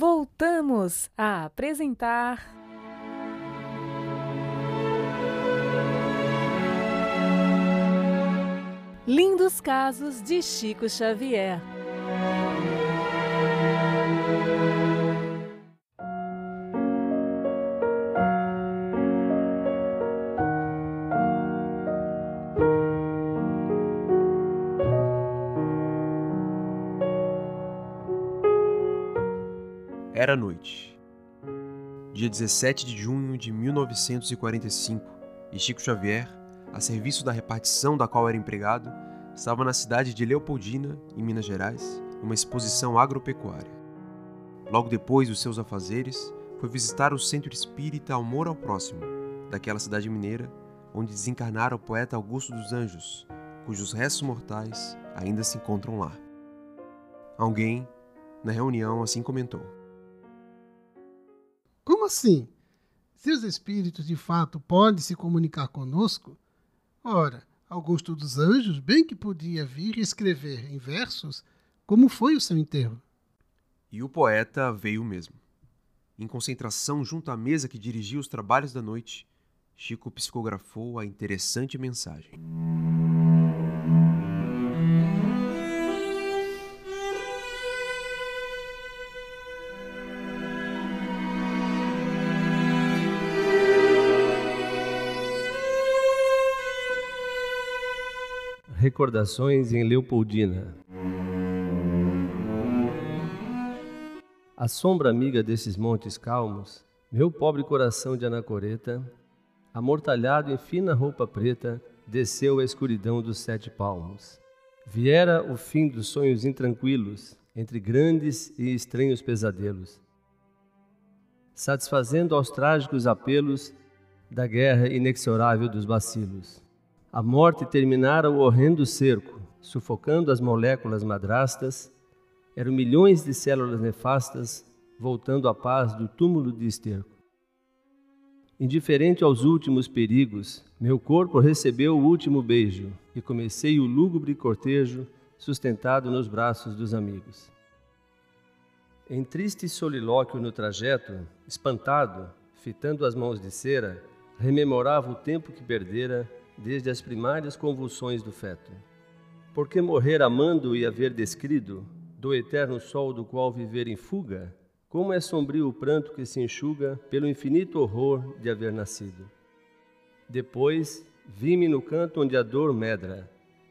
voltamos a apresentar. Lindos casos de Chico Xavier. Era noite. Dia 17 de junho de 1945, e Chico Xavier, a serviço da repartição da qual era empregado, estava na cidade de Leopoldina, em Minas Gerais, numa exposição agropecuária. Logo depois dos seus afazeres, foi visitar o Centro Espírita Amor ao Próximo, daquela cidade mineira, onde desencarnara o poeta Augusto dos Anjos, cujos restos mortais ainda se encontram lá. Alguém, na reunião, assim comentou. Assim? Se os espíritos de fato podem se comunicar conosco, ora, Augusto dos Anjos bem que podia vir escrever em versos como foi o seu enterro. E o poeta veio mesmo. Em concentração junto à mesa que dirigia os trabalhos da noite, Chico psicografou a interessante mensagem. Recordações em Leopoldina. A sombra amiga desses montes calmos, meu pobre coração de anacoreta, amortalhado em fina roupa preta, desceu a escuridão dos sete palmos. Viera o fim dos sonhos intranquilos, entre grandes e estranhos pesadelos, satisfazendo aos trágicos apelos da guerra inexorável dos bacilos. A morte terminara o horrendo cerco, sufocando as moléculas madrastas. Eram milhões de células nefastas voltando à paz do túmulo de esterco. Indiferente aos últimos perigos, meu corpo recebeu o último beijo e comecei o lúgubre cortejo sustentado nos braços dos amigos. Em triste solilóquio no trajeto, espantado, fitando as mãos de cera, rememorava o tempo que perdera desde as primárias convulsões do feto. Porque morrer amando e haver descrido, do eterno sol do qual viver em fuga, como é sombrio o pranto que se enxuga pelo infinito horror de haver nascido. Depois, vi-me no canto onde a dor medra,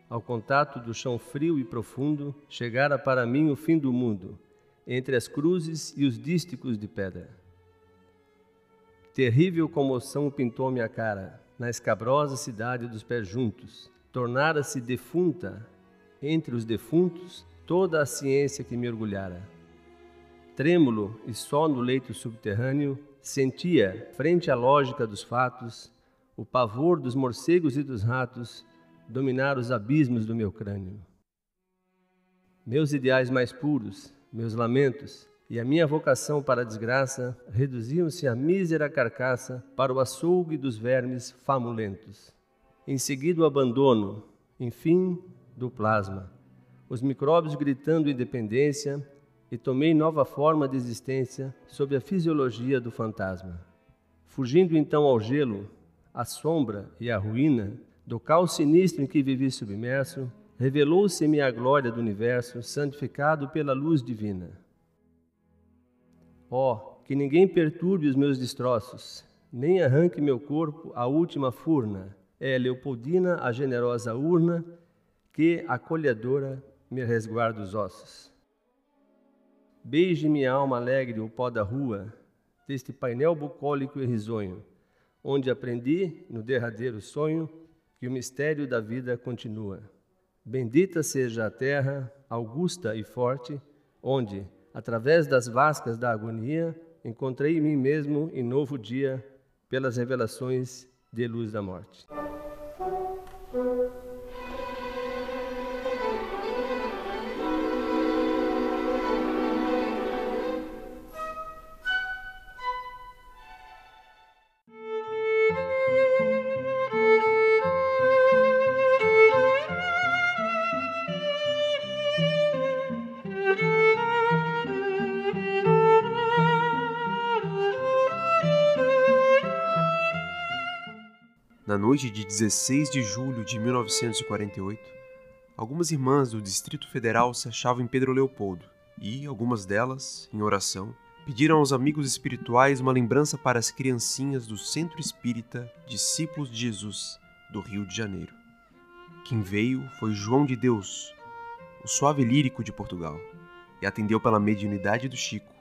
ao contato do chão frio e profundo, chegara para mim o fim do mundo, entre as cruzes e os dísticos de pedra. Terrível comoção pintou-me a cara, na escabrosa cidade dos pés juntos. Tornara-se defunta entre os defuntos toda a ciência que mergulhara. Trêmulo e só no leito subterrâneo, sentia, frente à lógica dos fatos, o pavor dos morcegos e dos ratos dominar os abismos do meu crânio. Meus ideais mais puros, meus lamentos, e a minha vocação para a desgraça reduziam-se à mísera carcaça para o açougue dos vermes famulentos. Em seguida, o abandono, enfim, do plasma, os micróbios gritando independência, e tomei nova forma de existência sob a fisiologia do fantasma. Fugindo então ao gelo, à sombra e à ruína do caos sinistro em que vivi submerso, revelou-se-me a glória do universo santificado pela luz divina. Ó, oh, que ninguém perturbe os meus destroços, nem arranque meu corpo a última furna. É Leopoldina a generosa urna que, acolhedora, me resguarda os ossos. Beije minha alma alegre o pó da rua, deste painel bucólico e risonho, onde aprendi, no derradeiro sonho, que o mistério da vida continua. Bendita seja a terra, augusta e forte, onde, através das vascas da agonia, encontrei em mim mesmo em novo dia pelas revelações de luz da morte. Noite de 16 de julho de 1948, algumas irmãs do Distrito Federal se achavam em Pedro Leopoldo e, algumas delas, em oração, pediram aos amigos espirituais uma lembrança para as criancinhas do Centro Espírita Discípulos de Jesus, do Rio de Janeiro. Quem veio foi João de Deus, o suave lírico de Portugal, e atendeu pela mediunidade do Chico,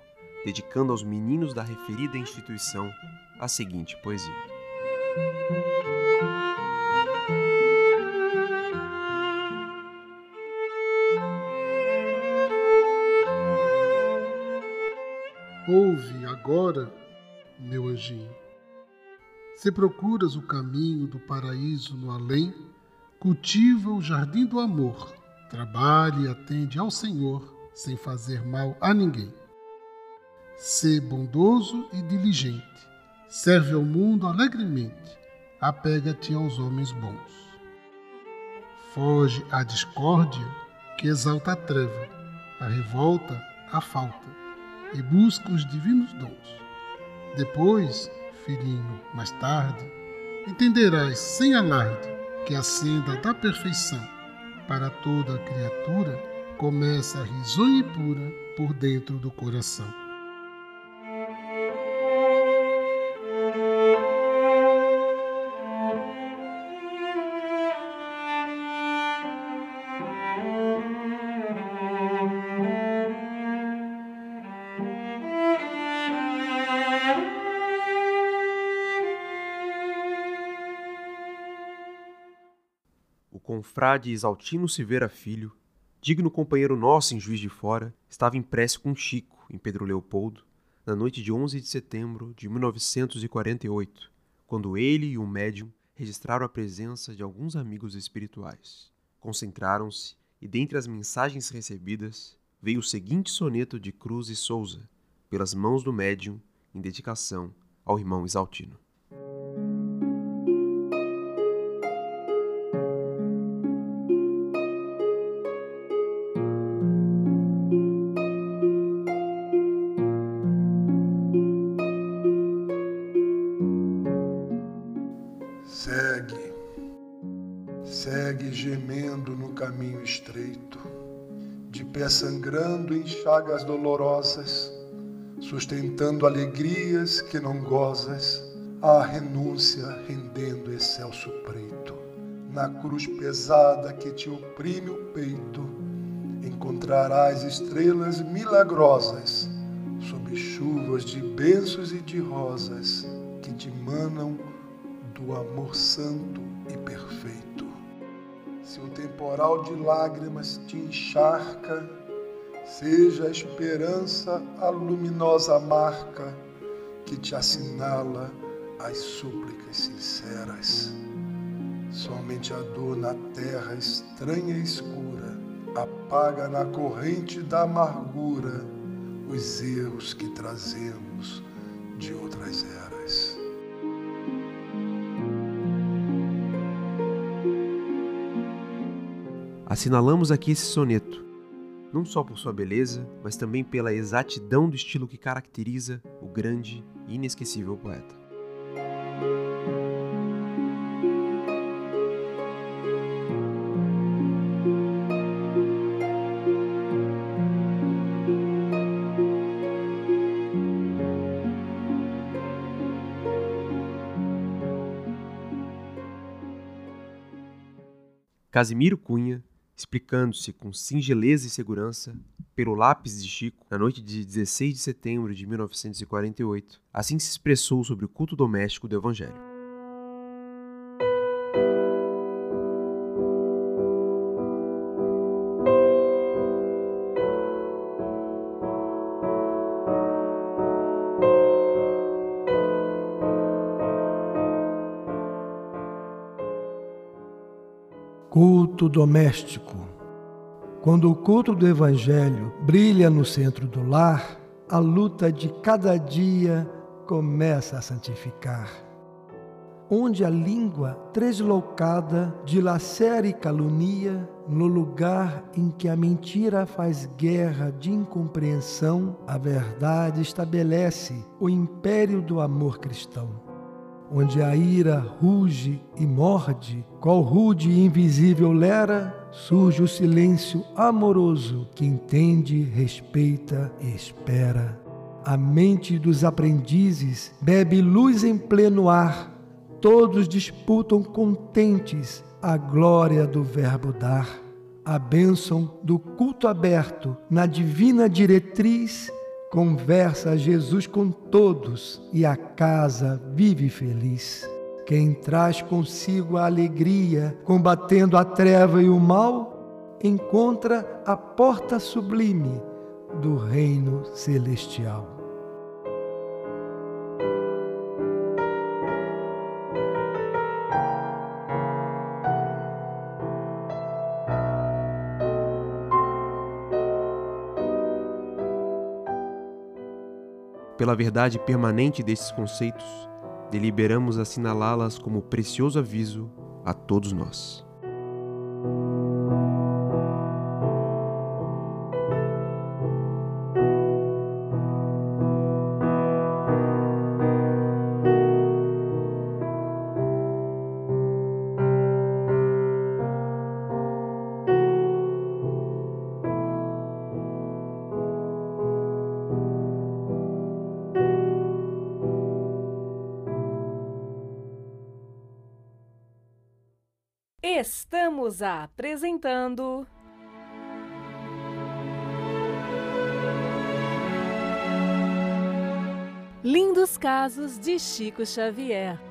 dedicando aos meninos da referida instituição a seguinte poesia. Agora, meu anjinho. Se procuras o caminho do paraíso no além, cultiva o jardim do amor, trabalhe e atende ao Senhor sem fazer mal a ninguém. Sê bondoso e diligente, serve ao mundo alegremente, apega-te aos homens bons. Foge à discórdia que exalta a treva, a revolta, a falta, e busca os divinos dons. Depois, filhinho, mais tarde, entenderás sem alarde que a senda da perfeição para toda criatura começa risonha e pura por dentro do coração. Confrade Exaltino Silveira Filho, digno companheiro nosso em Juiz de Fora, estava impresso com Chico, em Pedro Leopoldo, na noite de 11 de setembro de 1948, quando ele e o médium registraram a presença de alguns amigos espirituais. Concentraram-se e, dentre as mensagens recebidas, veio o seguinte soneto de Cruz e Souza, pelas mãos do médium, em dedicação ao irmão Exaltino. Segue gemendo no caminho estreito, de pé sangrando em chagas dolorosas, sustentando alegrias que não gozas, a renúncia rendendo excelso preito. Na cruz pesada que te oprime o peito, encontrarás estrelas milagrosas, sob chuvas de bênçãos e de rosas que te manam do amor santo temporal de lágrimas te encharca, seja a esperança a luminosa marca que te assinala as súplicas sinceras. Somente a dor na terra estranha e escura apaga na corrente da amargura os erros que trazemos de outras eras. Assinalamos aqui esse soneto, não só por sua beleza, mas também pela exatidão do estilo que caracteriza o grande e inesquecível poeta. Casimiro Cunha explicando-se com singeleza e segurança pelo lápis de Chico na noite de 16 de setembro de 1948, assim se expressou sobre o culto doméstico do Evangelho. Culto doméstico. Quando o culto do Evangelho brilha no centro do lar, a luta de cada dia começa a santificar. Onde a língua tresloucada dilacera e calunia, no lugar em que a mentira faz guerra de incompreensão, a verdade estabelece o império do amor cristão onde a ira ruge e morde, qual rude e invisível lera, surge o silêncio amoroso que entende, respeita e espera. A mente dos aprendizes bebe luz em pleno ar, todos disputam contentes a glória do Verbo dar. A bênção do culto aberto na divina diretriz Conversa Jesus com todos e a casa vive feliz. Quem traz consigo a alegria, combatendo a treva e o mal, encontra a porta sublime do reino celestial. Pela verdade permanente desses conceitos, deliberamos assinalá-las como precioso aviso a todos nós. Estamos apresentando. Lindos Casos de Chico Xavier.